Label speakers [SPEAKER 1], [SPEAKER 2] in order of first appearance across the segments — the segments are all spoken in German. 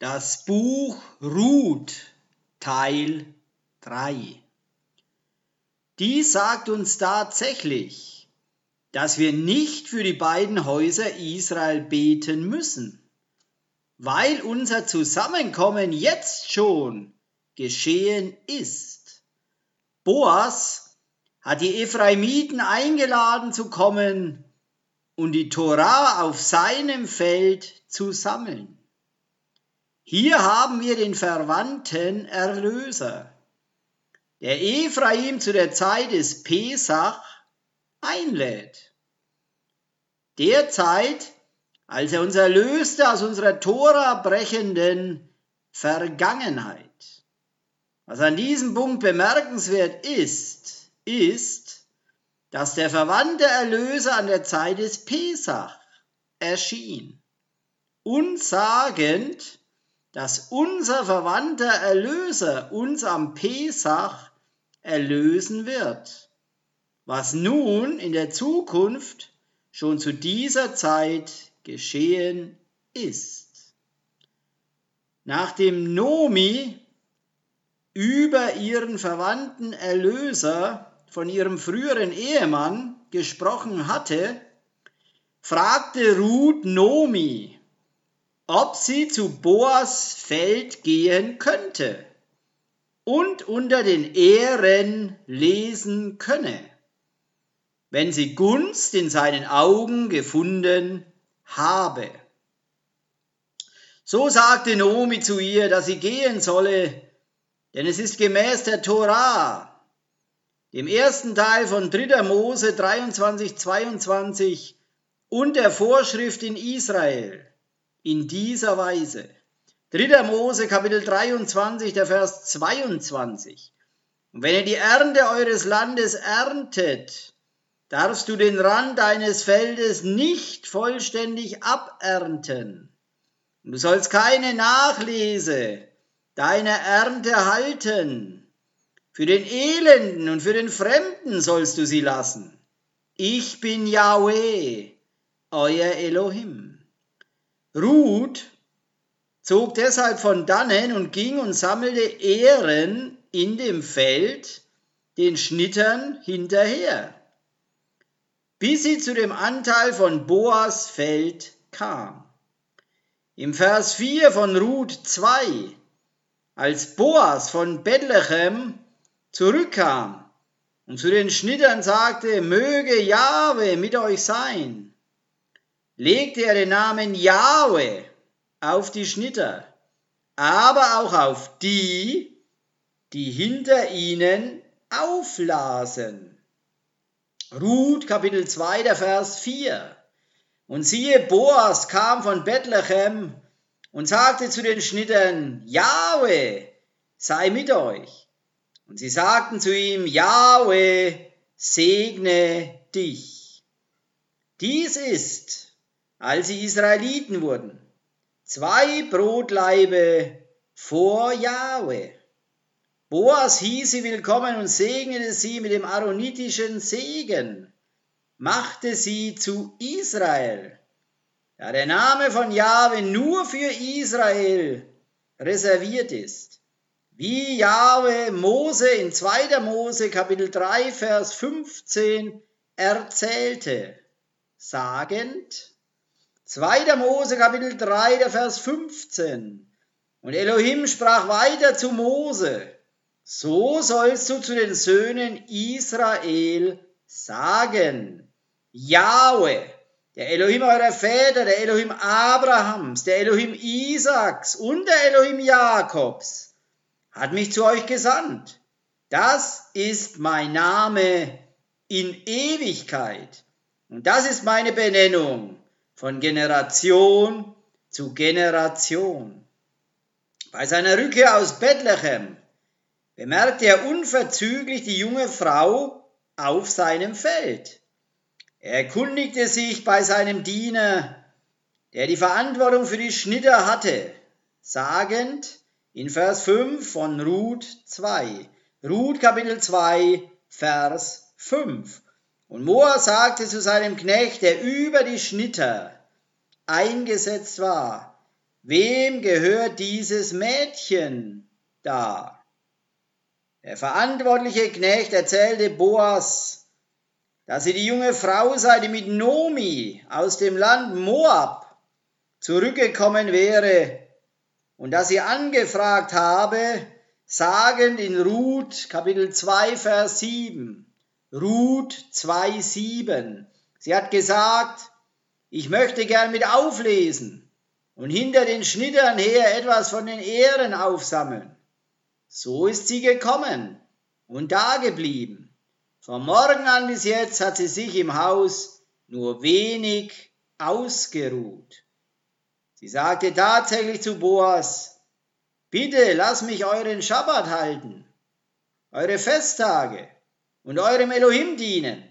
[SPEAKER 1] Das Buch Ruth Teil 3. Dies sagt uns tatsächlich, dass wir nicht für die beiden Häuser Israel beten müssen, weil unser Zusammenkommen jetzt schon geschehen ist. Boas hat die Ephraimiten eingeladen zu kommen und die Torah auf seinem Feld zu sammeln. Hier haben wir den verwandten Erlöser, der Ephraim zu der Zeit des Pesach einlädt. Der Zeit, als er uns erlöste aus unserer Tora brechenden Vergangenheit. Was an diesem Punkt bemerkenswert ist, ist, dass der verwandte Erlöser an der Zeit des Pesach erschien. Unsagend, dass unser verwandter Erlöser uns am Pesach erlösen wird, was nun in der Zukunft schon zu dieser Zeit geschehen ist. Nachdem Nomi über ihren verwandten Erlöser von ihrem früheren Ehemann gesprochen hatte, fragte Ruth Nomi, ob sie zu Boas Feld gehen könnte und unter den Ehren lesen könne, wenn sie Gunst in seinen Augen gefunden habe. So sagte Nomi zu ihr, dass sie gehen solle, denn es ist gemäß der Torah, dem ersten Teil von 3. Mose 23, 22 und der Vorschrift in Israel, in dieser Weise. 3. Mose Kapitel 23, der Vers 22. Und wenn ihr die Ernte eures Landes erntet, darfst du den Rand deines Feldes nicht vollständig abernten. Du sollst keine Nachlese deiner Ernte halten. Für den Elenden und für den Fremden sollst du sie lassen. Ich bin Yahweh, euer Elohim. Ruth zog deshalb von dannen und ging und sammelte Ehren in dem Feld den Schnittern hinterher, bis sie zu dem Anteil von Boas Feld kam. Im Vers 4 von Ruth 2, als Boas von Bethlehem zurückkam und zu den Schnittern sagte, möge Jahwe mit euch sein, legte er den Namen Yahweh auf die Schnitter, aber auch auf die, die hinter ihnen auflasen. Ruth Kapitel 2, der Vers 4. Und siehe, Boas kam von Bethlehem und sagte zu den Schnittern, Jahwe, sei mit euch. Und sie sagten zu ihm, Jahwe, segne dich. Dies ist als sie Israeliten wurden. Zwei Brotlaibe vor Jahwe. Boas hieß sie willkommen und segnete sie mit dem aaronitischen Segen, machte sie zu Israel. Da der Name von Jahwe nur für Israel reserviert ist. Wie Jahwe Mose in 2. Mose Kapitel 3 Vers 15 erzählte, sagend, 2. Mose Kapitel 3, der Vers 15. Und Elohim sprach weiter zu Mose, so sollst du zu den Söhnen Israel sagen, Jahwe, der Elohim eurer Väter, der Elohim Abrahams, der Elohim Isaaks und der Elohim Jakobs, hat mich zu euch gesandt. Das ist mein Name in Ewigkeit. Und das ist meine Benennung von Generation zu Generation. Bei seiner Rückkehr aus Bethlehem bemerkte er unverzüglich die junge Frau auf seinem Feld. Er erkundigte sich bei seinem Diener, der die Verantwortung für die Schnitter hatte, sagend in Vers 5 von Ruth 2. Ruth Kapitel 2, Vers 5. Und Moa sagte zu seinem Knecht, der über die Schnitter eingesetzt war, wem gehört dieses Mädchen da? Der verantwortliche Knecht erzählte Boas, dass sie die junge Frau sei, die mit Nomi aus dem Land Moab zurückgekommen wäre und dass sie angefragt habe, sagend in Ruth Kapitel 2 Vers 7, Ruth 2 7. Sie hat gesagt, ich möchte gern mit auflesen und hinter den Schnittern her etwas von den Ehren aufsammeln. So ist sie gekommen und dageblieben. Vom Morgen an bis jetzt hat sie sich im Haus nur wenig ausgeruht. Sie sagte tatsächlich zu Boas, bitte lass mich euren Schabbat halten, eure Festtage und eurem Elohim dienen.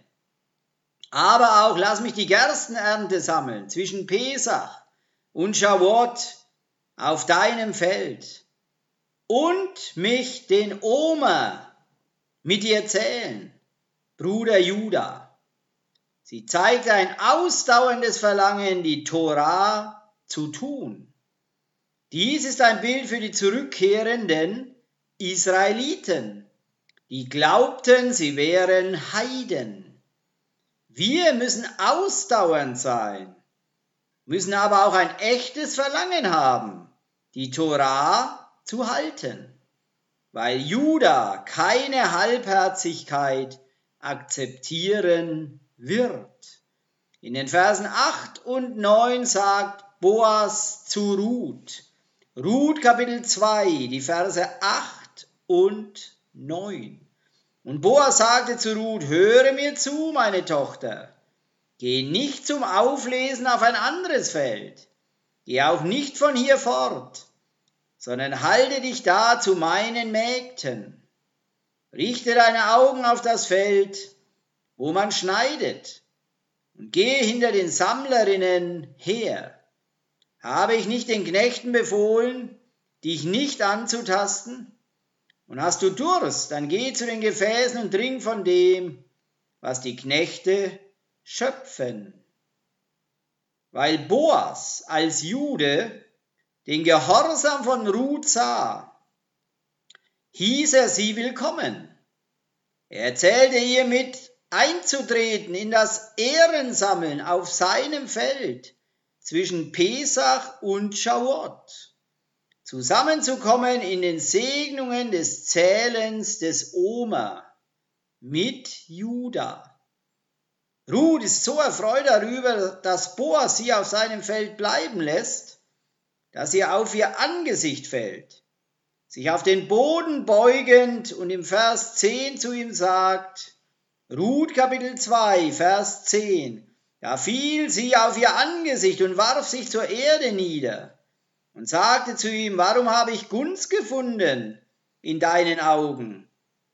[SPEAKER 1] Aber auch lass mich die Gerstenernte sammeln zwischen Pesach und Shavuot auf deinem Feld und mich den Omer mit dir zählen, Bruder Judah. Sie zeigt ein ausdauerndes Verlangen, die Torah zu tun. Dies ist ein Bild für die zurückkehrenden Israeliten, die glaubten, sie wären Heiden. Wir müssen ausdauernd sein, müssen aber auch ein echtes Verlangen haben, die Torah zu halten, weil Juda keine Halbherzigkeit akzeptieren wird. In den Versen 8 und 9 sagt Boas zu Ruth, Ruth Kapitel 2, die Verse 8 und 9. Und Boas sagte zu Ruth, höre mir zu, meine Tochter, geh nicht zum Auflesen auf ein anderes Feld, geh auch nicht von hier fort, sondern halte dich da zu meinen Mägden. Richte deine Augen auf das Feld, wo man schneidet, und gehe hinter den Sammlerinnen her. Habe ich nicht den Knechten befohlen, dich nicht anzutasten? Und hast du Durst, dann geh zu den Gefäßen und trink von dem, was die Knechte schöpfen. Weil Boas als Jude den Gehorsam von Ruth sah, hieß er sie willkommen. Er erzählte ihr mit, einzutreten in das Ehrensammeln auf seinem Feld zwischen Pesach und Schawot zusammenzukommen in den Segnungen des Zählens des Oma mit Juda. Ruth ist so erfreut darüber, dass Boas sie auf seinem Feld bleiben lässt, dass sie auf ihr Angesicht fällt, sich auf den Boden beugend und im Vers 10 zu ihm sagt, Ruth Kapitel 2, Vers 10, da fiel sie auf ihr Angesicht und warf sich zur Erde nieder und sagte zu ihm, warum habe ich Gunst gefunden in deinen Augen,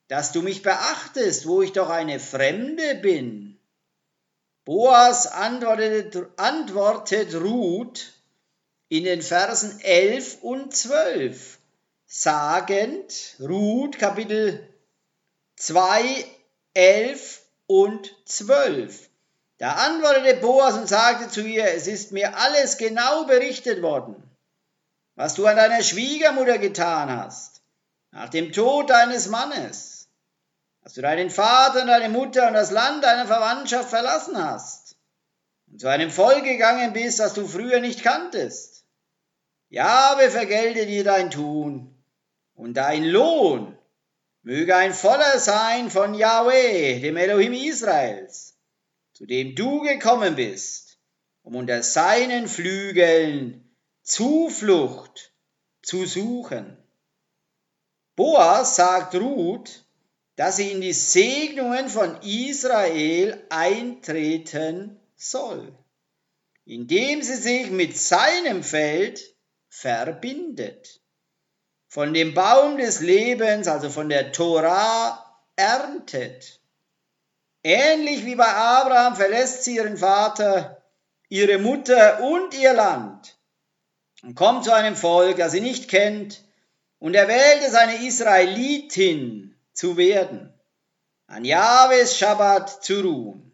[SPEAKER 1] dass du mich beachtest, wo ich doch eine Fremde bin? Boas antwortet, antwortet Ruth in den Versen 11 und 12, sagend, Ruth Kapitel 2, 11 und 12. Da antwortete Boas und sagte zu ihr, es ist mir alles genau berichtet worden was du an deiner Schwiegermutter getan hast, nach dem Tod deines Mannes, dass du deinen Vater und deine Mutter und das Land deiner Verwandtschaft verlassen hast und zu einem Volk gegangen bist, das du früher nicht kanntest. Jahwe vergelte dir dein Tun und dein Lohn möge ein voller sein von Yahweh, dem Elohim Israels, zu dem du gekommen bist, um unter seinen Flügeln Zuflucht zu suchen. Boas sagt Ruth, dass sie in die Segnungen von Israel eintreten soll, indem sie sich mit seinem Feld verbindet. Von dem Baum des Lebens, also von der Torah, erntet. Ähnlich wie bei Abraham verlässt sie ihren Vater, ihre Mutter und ihr Land und kommt zu einem Volk, das sie nicht kennt, und er wählte seine Israelitin zu werden, an Jahwes Schabbat zu ruhen.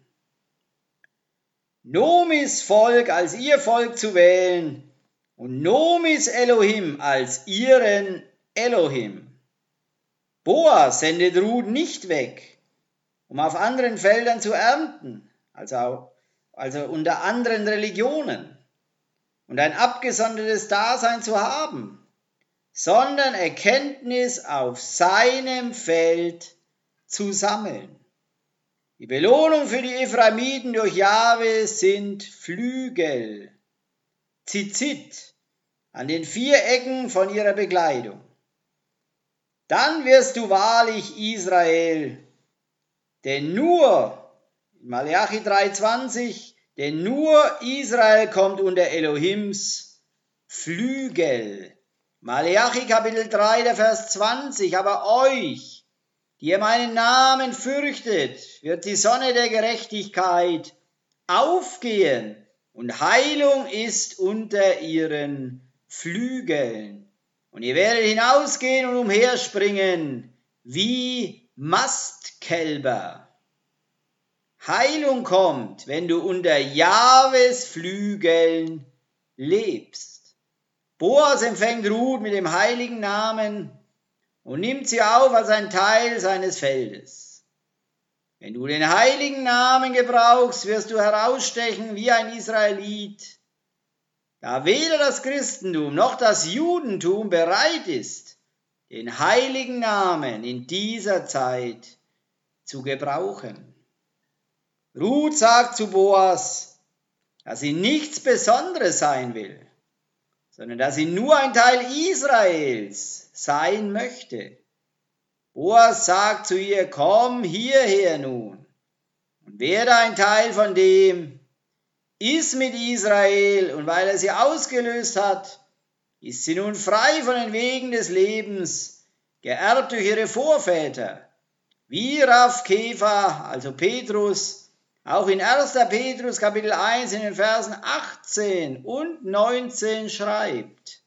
[SPEAKER 1] Nomis Volk als ihr Volk zu wählen, und Nomis Elohim als ihren Elohim. Boas sendet Ruth nicht weg, um auf anderen Feldern zu ernten, also, also unter anderen Religionen und ein abgesondertes Dasein zu haben, sondern Erkenntnis auf seinem Feld zu sammeln. Die Belohnung für die Ephraimiten durch Jahwe sind Flügel, Zizit, an den vier Ecken von ihrer Bekleidung. Dann wirst du wahrlich Israel, denn nur, Malachi 3,20, denn nur Israel kommt unter Elohims Flügel. Malachi Kapitel 3, der Vers 20, aber euch, die ihr meinen Namen fürchtet, wird die Sonne der Gerechtigkeit aufgehen und Heilung ist unter ihren Flügeln. Und ihr werdet hinausgehen und umherspringen wie Mastkälber. Heilung kommt, wenn du unter Jahwes Flügeln lebst. Boas empfängt Ruth mit dem heiligen Namen und nimmt sie auf als ein Teil seines Feldes. Wenn du den heiligen Namen gebrauchst, wirst du herausstechen wie ein Israelit, da weder das Christentum noch das Judentum bereit ist, den heiligen Namen in dieser Zeit zu gebrauchen. Ruth sagt zu Boas, dass sie nichts Besonderes sein will, sondern dass sie nur ein Teil Israels sein möchte. Boas sagt zu ihr, komm hierher nun und werde ein Teil von dem, ist mit Israel und weil er sie ausgelöst hat, ist sie nun frei von den Wegen des Lebens, geerbt durch ihre Vorväter, wie Rav Kefa, also Petrus, auch in 1. Petrus Kapitel 1 in den Versen 18 und 19 schreibt,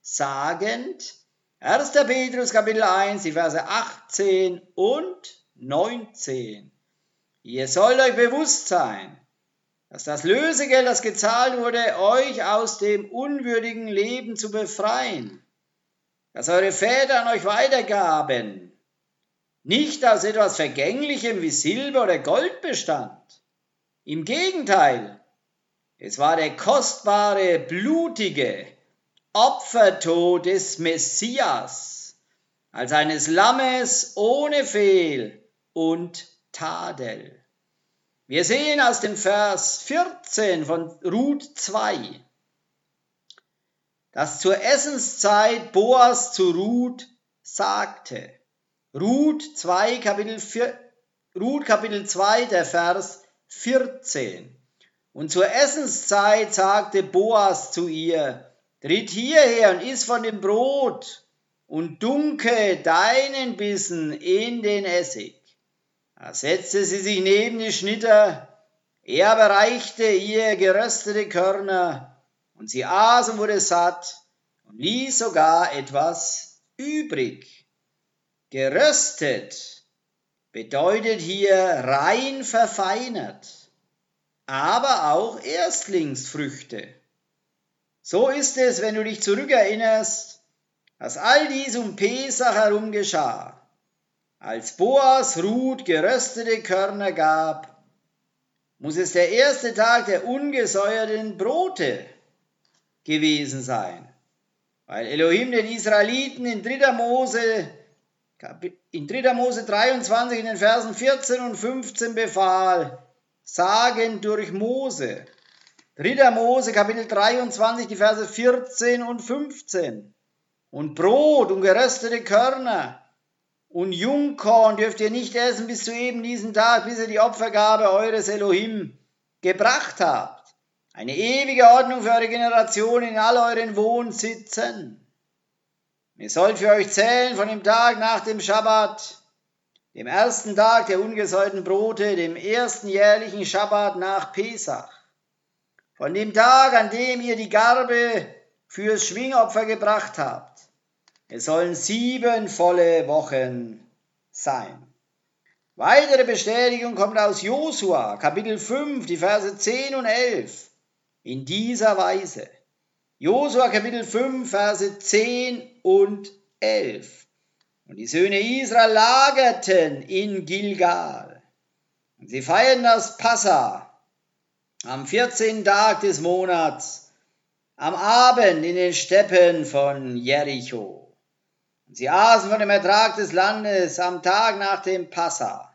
[SPEAKER 1] sagend, 1. Petrus Kapitel 1, die Verse 18 und 19. Ihr sollt euch bewusst sein, dass das Lösegeld, das gezahlt wurde, euch aus dem unwürdigen Leben zu befreien, das eure Väter an euch weitergaben, nicht aus etwas Vergänglichem wie Silber oder Gold bestand. Im Gegenteil, es war der kostbare, blutige, Opfertod des Messias, als eines Lammes ohne Fehl und Tadel. Wir sehen aus dem Vers 14 von Ruth 2, dass zur Essenszeit Boas zu Ruth sagte. Ruth 2, Kapitel, 4, Ruth Kapitel 2, der Vers 14. Und zur Essenszeit sagte Boas zu ihr, Tritt hierher und iss von dem Brot und dunke deinen Bissen in den Essig. Da setzte sie sich neben die Schnitter, er bereichte ihr geröstete Körner, und sie aß und wurde satt und ließ sogar etwas übrig. Geröstet bedeutet hier rein verfeinert, aber auch Erstlingsfrüchte. So ist es, wenn du dich zurückerinnerst, dass all dies um Pesach herum geschah. Als Boas Ruth geröstete Körner gab, muss es der erste Tag der ungesäuerten Brote gewesen sein, weil Elohim den Israeliten in 3. Mose, in 3. Mose 23 in den Versen 14 und 15 befahl, sagen durch Mose, 3. Mose Kapitel 23, die Verse 14 und 15. Und Brot und geröstete Körner und Jungkorn dürft ihr nicht essen bis zu eben diesen Tag, bis ihr die Opfergabe eures Elohim gebracht habt. Eine ewige Ordnung für eure Generation in all euren Wohnsitzen. Ihr sollt für euch zählen von dem Tag nach dem Schabbat, dem ersten Tag der ungesäuerten Brote, dem ersten jährlichen Schabbat nach Pesach von dem Tag, an dem ihr die Garbe fürs Schwingopfer gebracht habt. Es sollen sieben volle Wochen sein. Weitere Bestätigung kommt aus Josua, Kapitel 5, die Verse 10 und 11. In dieser Weise. Josua Kapitel 5, Verse 10 und 11. Und die Söhne Israel lagerten in Gilgal. Und sie feierten das Passa am 14. Tag des Monats, am Abend in den Steppen von Jericho. Und sie aßen von dem Ertrag des Landes am Tag nach dem Passa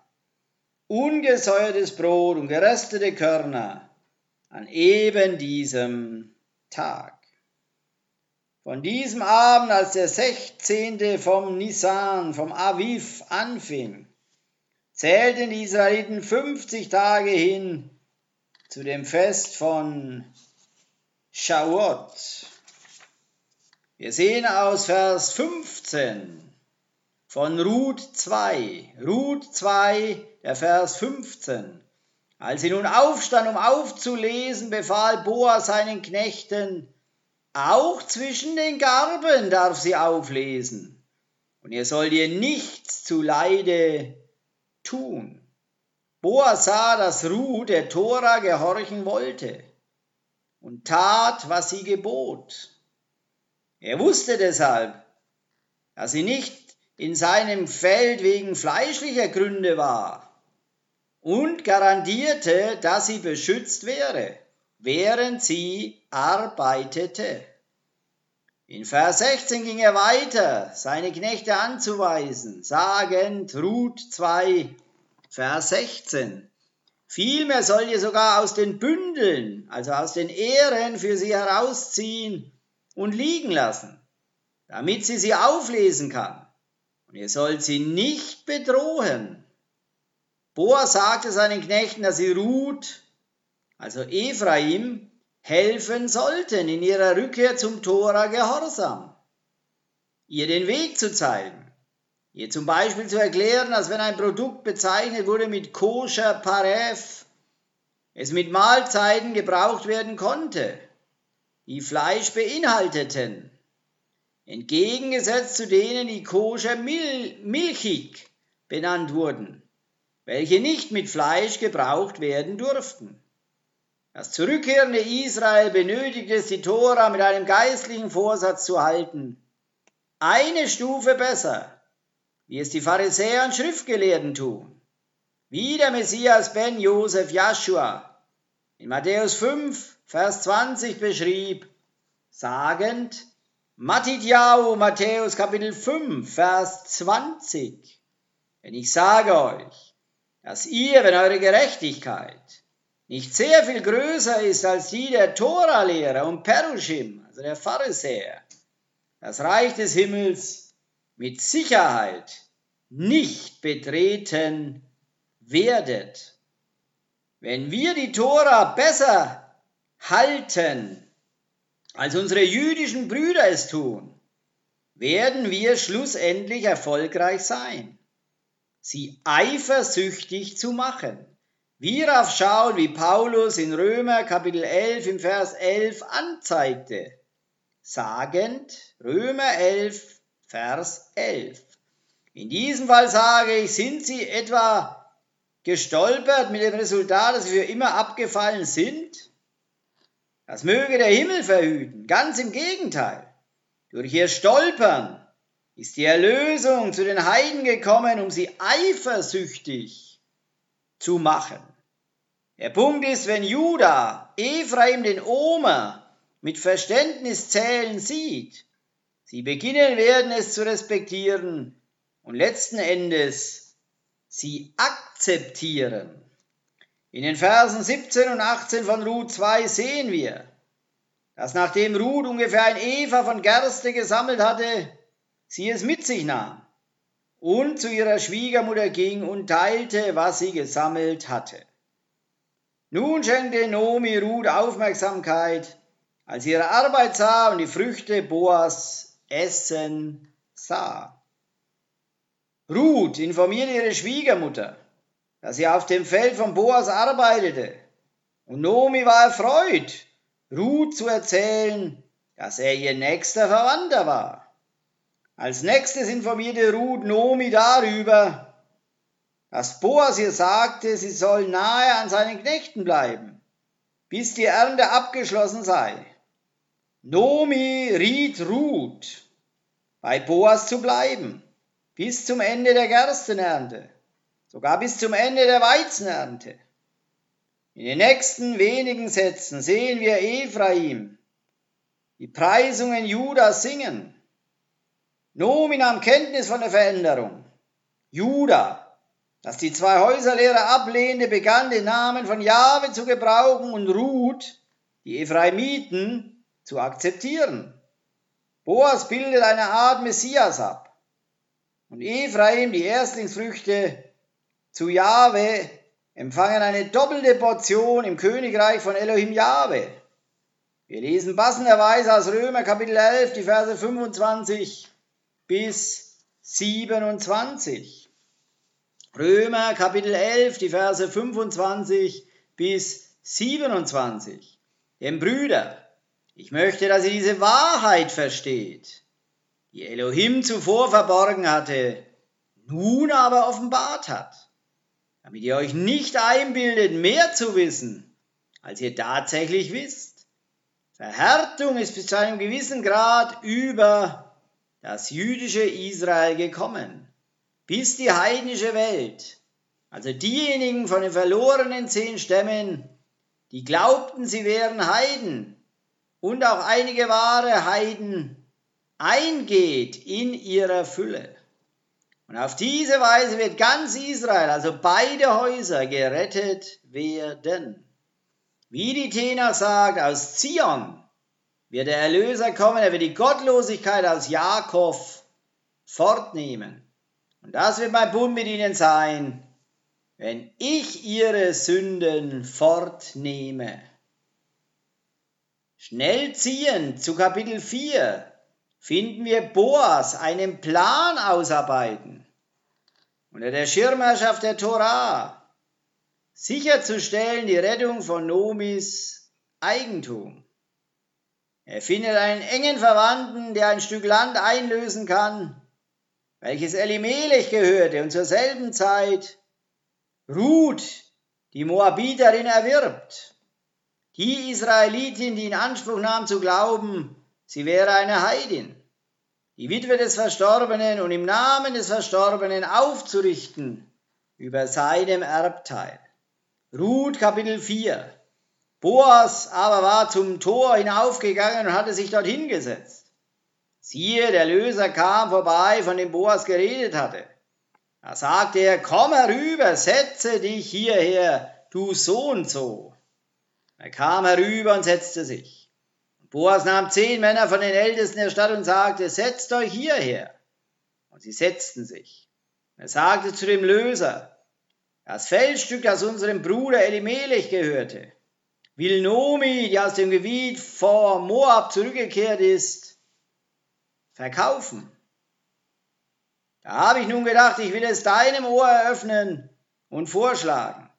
[SPEAKER 1] ungesäuertes Brot und geröstete Körner an eben diesem Tag. Von diesem Abend, als der 16. vom Nisan, vom Aviv anfing, zählten die Israeliten 50 Tage hin zu dem Fest von Shavuot. Wir sehen aus Vers 15 von Ruth 2, Ruth 2, der Vers 15. Als sie nun aufstand, um aufzulesen, befahl Boas seinen Knechten, auch zwischen den Garben darf sie auflesen, und ihr sollt ihr nichts zu Leide tun. Boas sah, dass Ruth der Tora gehorchen wollte und tat, was sie gebot. Er wusste deshalb, dass sie nicht in seinem Feld wegen fleischlicher Gründe war und garantierte, dass sie beschützt wäre während sie arbeitete. In Vers 16 ging er weiter, seine Knechte anzuweisen, sagend Ruth 2, Vers 16. Vielmehr sollt ihr sogar aus den Bündeln, also aus den Ehren für sie herausziehen und liegen lassen, damit sie sie auflesen kann. Und ihr sollt sie nicht bedrohen. Boas sagte seinen Knechten, dass sie Ruth also Ephraim, helfen sollten in ihrer Rückkehr zum Tora Gehorsam, ihr den Weg zu zeigen, ihr zum Beispiel zu erklären, dass wenn ein Produkt bezeichnet wurde mit koscher Paref, es mit Mahlzeiten gebraucht werden konnte, die Fleisch beinhalteten, entgegengesetzt zu denen, die koscher Mil milchig benannt wurden, welche nicht mit Fleisch gebraucht werden durften. Das zurückkehrende Israel benötigt es, die Tora mit einem geistlichen Vorsatz zu halten. Eine Stufe besser, wie es die Pharisäer und Schriftgelehrten tun. Wie der Messias Ben Josef Joshua in Matthäus 5, Vers 20 beschrieb, sagend, Matidjau, Matthäus Kapitel 5, Vers 20. Denn ich sage euch, dass ihr, wenn eure Gerechtigkeit nicht sehr viel größer ist als die der Tora-Lehrer und Perushim, also der Pharisäer, das Reich des Himmels mit Sicherheit nicht betreten werdet. Wenn wir die Tora besser halten, als unsere jüdischen Brüder es tun, werden wir schlussendlich erfolgreich sein, sie eifersüchtig zu machen. Wir darauf schauen, wie Paulus in Römer Kapitel 11 im Vers 11 anzeigte, sagend Römer 11 Vers 11. In diesem Fall sage ich, sind sie etwa gestolpert mit dem Resultat, dass sie für immer abgefallen sind? Das möge der Himmel verhüten. Ganz im Gegenteil. Durch ihr Stolpern ist die Erlösung zu den Heiden gekommen, um sie eifersüchtig zu machen. Der Punkt ist, wenn Judah Ephraim den Omer mit Verständnis zählen sieht, sie beginnen werden es zu respektieren und letzten Endes sie akzeptieren. In den Versen 17 und 18 von Ruth 2 sehen wir, dass nachdem Ruth ungefähr ein Eva von Gerste gesammelt hatte, sie es mit sich nahm und zu ihrer Schwiegermutter ging und teilte, was sie gesammelt hatte. Nun schenkte Nomi Ruth Aufmerksamkeit, als sie ihre Arbeit sah und die Früchte Boas essen sah. Ruth informierte ihre Schwiegermutter, dass sie auf dem Feld von Boas arbeitete, und Nomi war erfreut, Ruth zu erzählen, dass er ihr nächster Verwandter war. Als nächstes informierte Ruth Nomi darüber, dass Boas ihr sagte, sie soll nahe an seinen Knechten bleiben, bis die Ernte abgeschlossen sei. Nomi riet Ruth, bei Boas zu bleiben, bis zum Ende der Gerstenernte, sogar bis zum Ende der Weizenernte. In den nächsten wenigen Sätzen sehen wir Ephraim, die Preisungen Judas singen. Nomi nahm Kenntnis von der Veränderung. Judah, das die zwei Häuserlehre ablehnte, begann den Namen von Jahwe zu gebrauchen und Ruth, die Ephraimiten, zu akzeptieren. Boas bildet eine Art Messias ab. Und Ephraim, die Erstlingsfrüchte zu Jahwe, empfangen eine doppelte Portion im Königreich von Elohim Jahwe. Wir lesen passenderweise aus Römer Kapitel 11 die Verse 25 bis 27. Römer Kapitel 11 die Verse 25 bis 27. Denn Brüder, ich möchte, dass ihr diese Wahrheit versteht, die Elohim zuvor verborgen hatte, nun aber offenbart hat, damit ihr euch nicht einbildet, mehr zu wissen, als ihr tatsächlich wisst. Verhärtung ist bis zu einem gewissen Grad über das jüdische Israel gekommen, bis die heidnische Welt, also diejenigen von den verlorenen zehn Stämmen, die glaubten, sie wären Heiden, und auch einige wahre Heiden eingeht in ihrer Fülle. Und auf diese Weise wird ganz Israel, also beide Häuser, gerettet werden. Wie die Tenach sagt, aus Zion wird der Erlöser kommen, er wird die Gottlosigkeit aus Jakob fortnehmen. Und das wird mein Bund mit ihnen sein, wenn ich ihre Sünden fortnehme. Schnell ziehen zu Kapitel 4 finden wir Boas einen Plan ausarbeiten unter der Schirmherrschaft der Torah sicherzustellen die Rettung von Nomis Eigentum. Er findet einen engen Verwandten, der ein Stück Land einlösen kann, welches Elimelech gehörte und zur selben Zeit Ruth, die Moabiterin, erwirbt. Die Israelitin, die in Anspruch nahm zu glauben, sie wäre eine Heidin, die Witwe des Verstorbenen und im Namen des Verstorbenen aufzurichten über seinem Erbteil. Ruth Kapitel 4. Boas aber war zum Tor hinaufgegangen und hatte sich dort hingesetzt. Siehe, der Löser kam vorbei, von dem Boas geredet hatte. Da sagte er, komm herüber, setze dich hierher, du so und so. Er kam herüber und setzte sich. Boas nahm zehn Männer von den Ältesten der Stadt und sagte, setzt euch hierher. Und sie setzten sich. Er sagte zu dem Löser, das Feldstück, das unserem Bruder Elimelech gehörte, will Nomi, die aus dem Gebiet vor Moab zurückgekehrt ist, verkaufen. Da habe ich nun gedacht, ich will es deinem Ohr eröffnen und vorschlagen.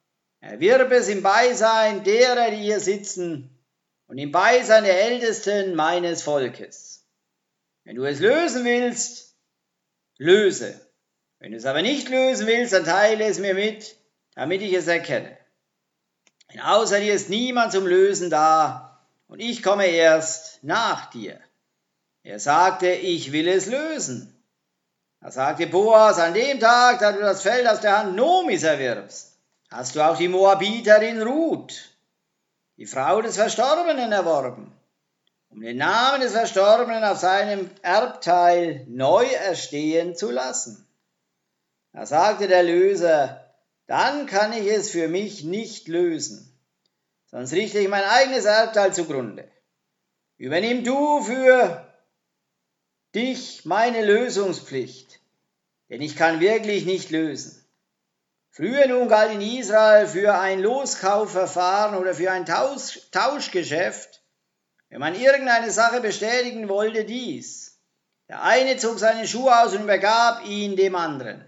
[SPEAKER 1] Erwirb es im Beisein derer, die hier sitzen, und im Beisein der Ältesten meines Volkes. Wenn du es lösen willst, löse. Wenn du es aber nicht lösen willst, dann teile es mir mit, damit ich es erkenne. Denn außer dir ist niemand zum Lösen da, und ich komme erst nach dir. Er sagte, ich will es lösen. Da sagte Boas, an dem Tag, da du das Feld aus der Hand Nomis erwirbst, hast du auch die Moabiterin Ruth, die Frau des Verstorbenen, erworben, um den Namen des Verstorbenen auf seinem Erbteil neu erstehen zu lassen. Da sagte der Löser, dann kann ich es für mich nicht lösen, sonst richte ich mein eigenes Erbteil zugrunde. Übernimm du für dich meine Lösungspflicht, denn ich kann wirklich nicht lösen. Früher nun galt in Israel für ein Loskaufverfahren oder für ein Tausch, Tauschgeschäft, wenn man irgendeine Sache bestätigen wollte, dies. Der eine zog seine Schuhe aus und übergab ihn dem anderen.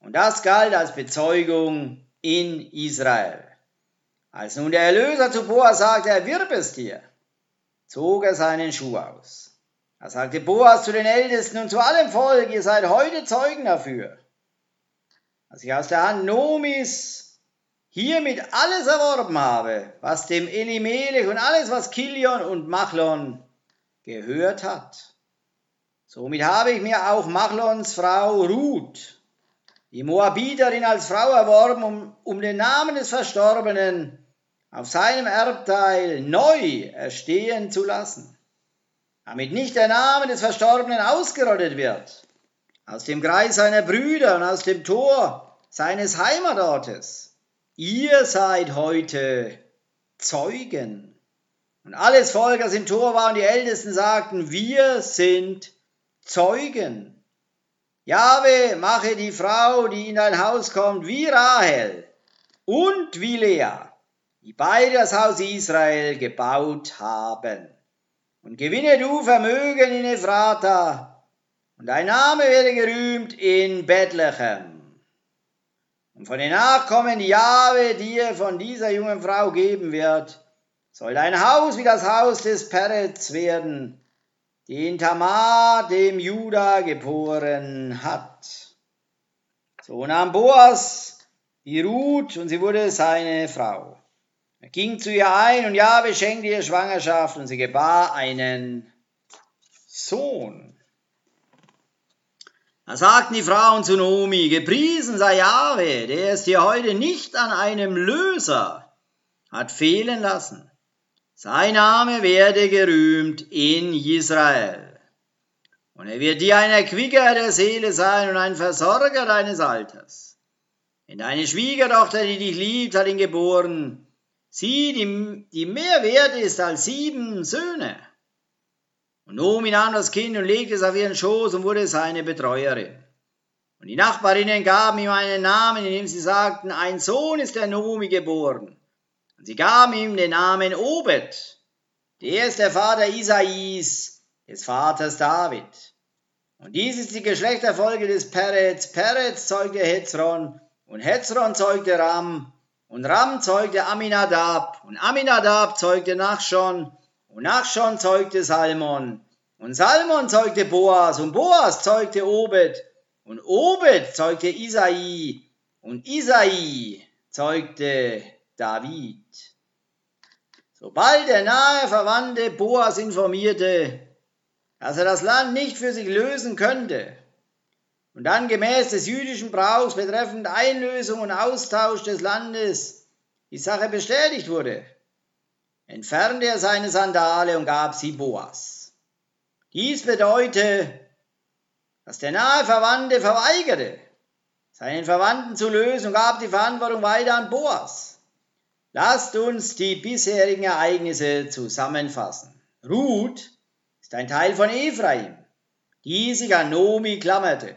[SPEAKER 1] Und das galt als Bezeugung in Israel. Als nun der Erlöser zu Boas sagte, er wirb es dir, zog er seinen Schuh aus. Da sagte Boas zu den Ältesten und zu allem Volk, ihr seid heute Zeugen dafür als ich aus der Hand Nomis hiermit alles erworben habe, was dem Elimelech und alles, was Kilion und Machlon gehört hat. Somit habe ich mir auch Machlons Frau Ruth, die Moabiterin, als Frau erworben, um, um den Namen des Verstorbenen auf seinem Erbteil neu erstehen zu lassen, damit nicht der Name des Verstorbenen ausgerottet wird, aus dem Kreis seiner Brüder und aus dem Tor seines Heimatortes. Ihr seid heute Zeugen. Und alles Volk, das im Tor war und die Ältesten sagten, wir sind Zeugen. Jahwe, mache die Frau, die in dein Haus kommt, wie Rahel und wie Lea, die beide das Haus Israel gebaut haben. Und gewinne du Vermögen in Ephrata, und dein Name werde gerühmt in Bethlehem. Und von den Nachkommen, die Jahwe dir von dieser jungen Frau geben wird, soll dein Haus wie das Haus des Peretz werden, den Tamar dem Juda geboren hat. So nahm Boas die Ruth und sie wurde seine Frau. Er ging zu ihr ein und Jahwe schenkte ihr Schwangerschaft und sie gebar einen Sohn. Da sagten die Frauen zu Nomi, gepriesen sei Jahwe, der es dir heute nicht an einem Löser hat fehlen lassen sein Name werde gerühmt in Israel. Und er wird dir ein Erquicker der Seele sein und ein Versorger deines Alters. Denn deine Schwiegertochter, die dich liebt, hat ihn geboren. Sie, die, die mehr wert ist als sieben Söhne. Und Nomi nahm das Kind und legte es auf ihren Schoß und wurde seine Betreuerin. Und die Nachbarinnen gaben ihm einen Namen, indem sie sagten, ein Sohn ist der Nomi geboren. Und sie gaben ihm den Namen Obed. Der ist der Vater Isais, des Vaters David. Und dies ist die Geschlechterfolge des Peretz. Peretz zeugte Hezron und Hezron zeugte Ram und Ram zeugte Aminadab. Und Aminadab zeugte Nachschon und Nachschon zeugte Salmon. Und Salmon zeugte Boas. Und Boas zeugte Obed. Und Obed zeugte Isai. Und Isai zeugte David. Sobald der nahe Verwandte Boas informierte, dass er das Land nicht für sich lösen könnte und dann gemäß des jüdischen Brauchs betreffend Einlösung und Austausch des Landes die Sache bestätigt wurde, entfernte er seine Sandale und gab sie Boas. Dies bedeutet, dass der nahe Verwandte verweigerte, seinen Verwandten zu lösen und gab die Verantwortung weiter an Boas. Lasst uns die bisherigen Ereignisse zusammenfassen. Ruth ist ein Teil von Ephraim, die sich an Nomi klammerte,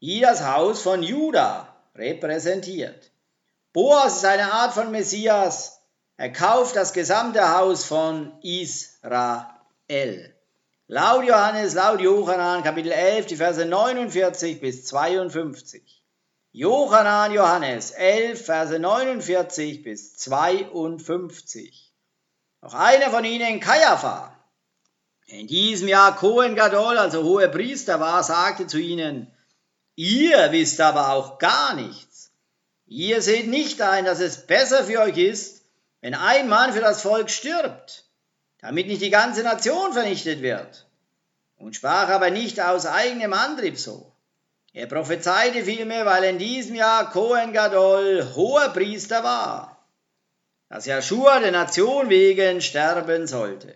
[SPEAKER 1] die das Haus von Juda repräsentiert. Boas ist eine Art von Messias, er kauft das gesamte Haus von Israel. Laut Johannes, laut Johannan, Kapitel 11, die Verse 49 bis 52. Johannan Johannes 11, Verse 49 bis 52. Noch einer von ihnen, Kajapha, in diesem Jahr Kohen Gadol, also hoher Priester war, sagte zu ihnen, ihr wisst aber auch gar nichts. Ihr seht nicht ein, dass es besser für euch ist, wenn ein Mann für das Volk stirbt, damit nicht die ganze Nation vernichtet wird. Und sprach aber nicht aus eigenem Antrieb so. Er prophezeite vielmehr, weil in diesem Jahr Kohen Gadol hoher Priester war, dass Joshua der Nation wegen sterben sollte.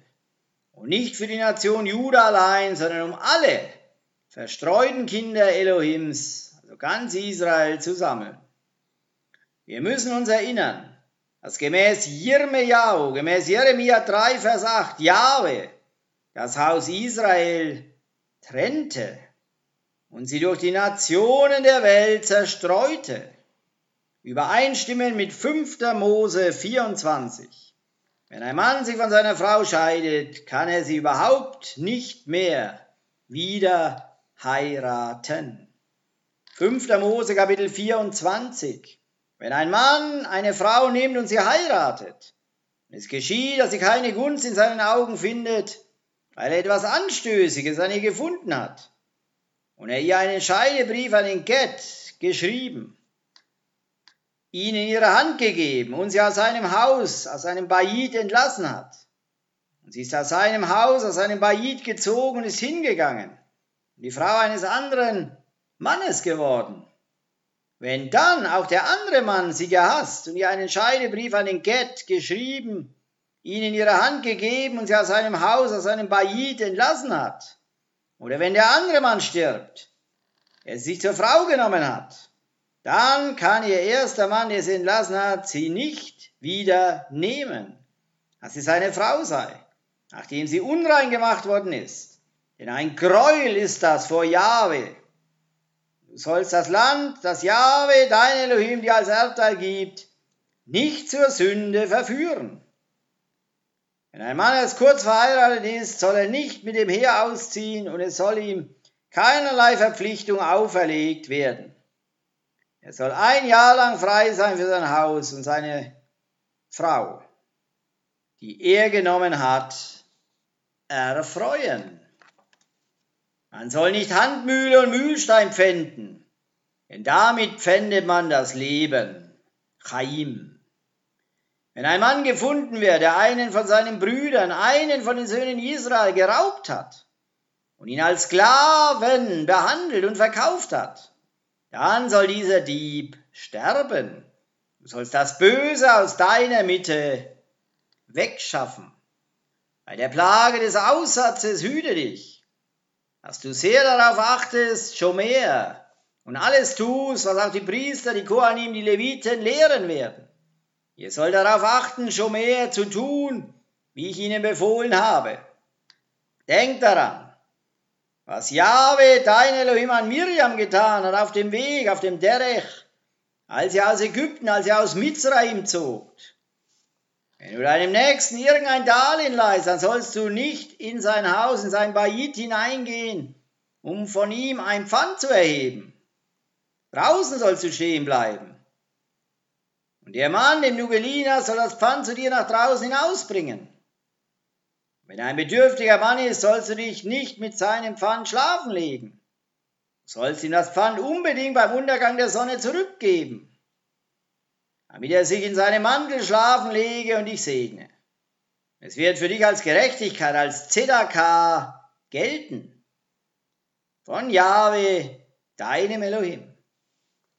[SPEAKER 1] Und nicht für die Nation Juda allein, sondern um alle verstreuten Kinder Elohims, also ganz Israel zusammen. Wir müssen uns erinnern, dass gemäß Jirmejahu, gemäß Jeremia 3, Vers 8, Jahwe das Haus Israel trennte und sie durch die Nationen der Welt zerstreute. Übereinstimmen mit 5. Mose 24. Wenn ein Mann sich von seiner Frau scheidet, kann er sie überhaupt nicht mehr wieder heiraten. 5. Mose Kapitel 24. Wenn ein Mann eine Frau nimmt und sie heiratet, es geschieht, dass sie keine Gunst in seinen Augen findet, weil er etwas Anstößiges an ihr gefunden hat, und er ihr einen Scheidebrief an den Get geschrieben, ihn in ihre Hand gegeben und sie aus seinem Haus, aus seinem Bayit entlassen hat. Und sie ist aus seinem Haus, aus seinem Bayit gezogen und ist hingegangen. Die Frau eines anderen Mannes geworden. Wenn dann auch der andere Mann sie gehasst und ihr einen Scheidebrief an den Get geschrieben, ihn in ihre Hand gegeben und sie aus seinem Haus, aus seinem Bayit entlassen hat, oder wenn der andere Mann stirbt, er sich zur Frau genommen hat, dann kann ihr erster Mann, der sie entlassen hat, sie nicht wieder nehmen, dass sie seine Frau sei, nachdem sie unrein gemacht worden ist. Denn ein Gräuel ist das vor Jahwe. Du sollst das Land, das Jahwe, dein Elohim, dir als Erbteil gibt, nicht zur Sünde verführen. Wenn ein Mann erst kurz verheiratet ist, soll er nicht mit dem Heer ausziehen und es soll ihm keinerlei Verpflichtung auferlegt werden. Er soll ein Jahr lang frei sein für sein Haus und seine Frau, die er genommen hat, erfreuen. Man soll nicht Handmühle und Mühlstein pfänden, denn damit pfändet man das Leben. Chaim. Wenn ein Mann gefunden wird, der einen von seinen Brüdern, einen von den Söhnen Israel geraubt hat und ihn als Sklaven behandelt und verkauft hat, dann soll dieser Dieb sterben. Du sollst das Böse aus deiner Mitte wegschaffen. Bei der Plage des Aussatzes hüte dich, dass du sehr darauf achtest, schon mehr, und alles tust, was auch die Priester, die Kohanim, die Leviten lehren werden Ihr sollt darauf achten, schon mehr zu tun, wie ich ihnen befohlen habe. Denkt daran, was Jahwe, dein Elohim, an Miriam getan hat auf dem Weg, auf dem Derech, als er aus Ägypten, als er aus Mizraim zog. Wenn du deinem Nächsten irgendein Darlehen leist, dann sollst du nicht in sein Haus, in sein Bayit hineingehen, um von ihm ein Pfand zu erheben. Draußen sollst du stehen bleiben. Und der Mann, den du geliehen hast, soll das Pfand zu dir nach draußen hinausbringen. Wenn ein bedürftiger Mann ist, sollst du dich nicht mit seinem Pfand schlafen legen. Du sollst ihm das Pfand unbedingt beim Untergang der Sonne zurückgeben, damit er sich in seinem Mantel schlafen lege und dich segne. Es wird für dich als Gerechtigkeit, als Zedakah gelten. Von Jahwe, deinem Elohim.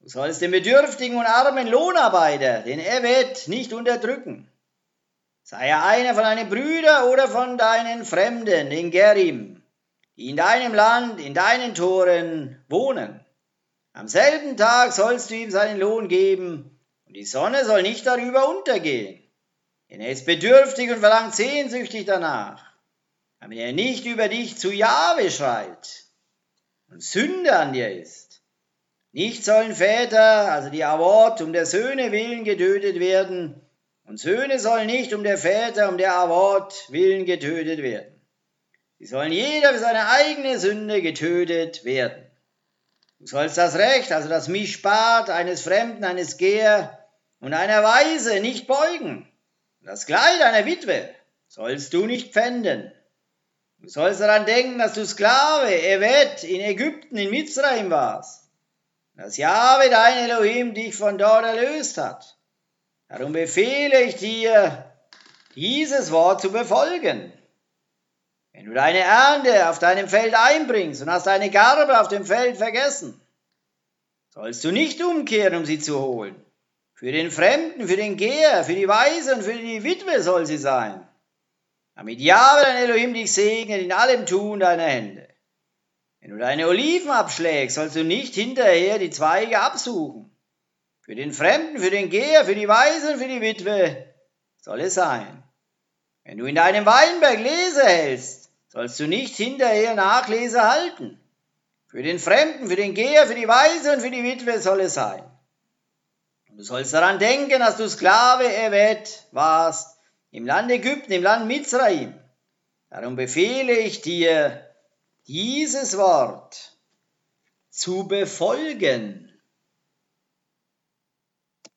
[SPEAKER 1] Du sollst den bedürftigen und armen Lohnarbeiter, den Evet, nicht unterdrücken. Sei er einer von deinen Brüdern oder von deinen Fremden, den Gerim, die in deinem Land, in deinen Toren wohnen. Am selben Tag sollst du ihm seinen Lohn geben, und die Sonne soll nicht darüber untergehen. Denn er ist bedürftig und verlangt sehnsüchtig danach, damit er nicht über dich zu Jahwe schreit und Sünde an dir ist. Nicht sollen Väter, also die Awort, um der Söhne willen getötet werden, und Söhne sollen nicht um der Väter, um der Awort willen getötet werden. Sie sollen jeder für seine eigene Sünde getötet werden. Du sollst das Recht, also das Mischbad eines Fremden, eines Geher und einer Weise nicht beugen. Das Kleid einer Witwe sollst du nicht pfänden. Du sollst daran denken, dass du Sklave, Evet, in Ägypten, in Mizraim warst dass Jahwe dein Elohim dich von dort erlöst hat. Darum befehle ich dir, dieses Wort zu befolgen. Wenn du deine Ernte auf deinem Feld einbringst und hast deine Garbe auf dem Feld vergessen, sollst du nicht umkehren, um sie zu holen. Für den Fremden, für den Geher, für die Weise und für die Witwe soll sie sein. Damit Jahwe dein Elohim dich segnet in allem Tun deiner Hände. Wenn du deine Oliven abschlägst, sollst du nicht hinterher die Zweige absuchen. Für den Fremden, für den Geher, für die Weise und für die Witwe soll es sein. Wenn du in deinem Weinberg Lese hältst, sollst du nicht hinterher Nachlese halten. Für den Fremden, für den Geher, für die Weise und für die Witwe soll es sein. Und du sollst daran denken, dass du Sklave Evet warst im Land Ägypten, im Land Mizraim. Darum befehle ich dir, dieses Wort zu befolgen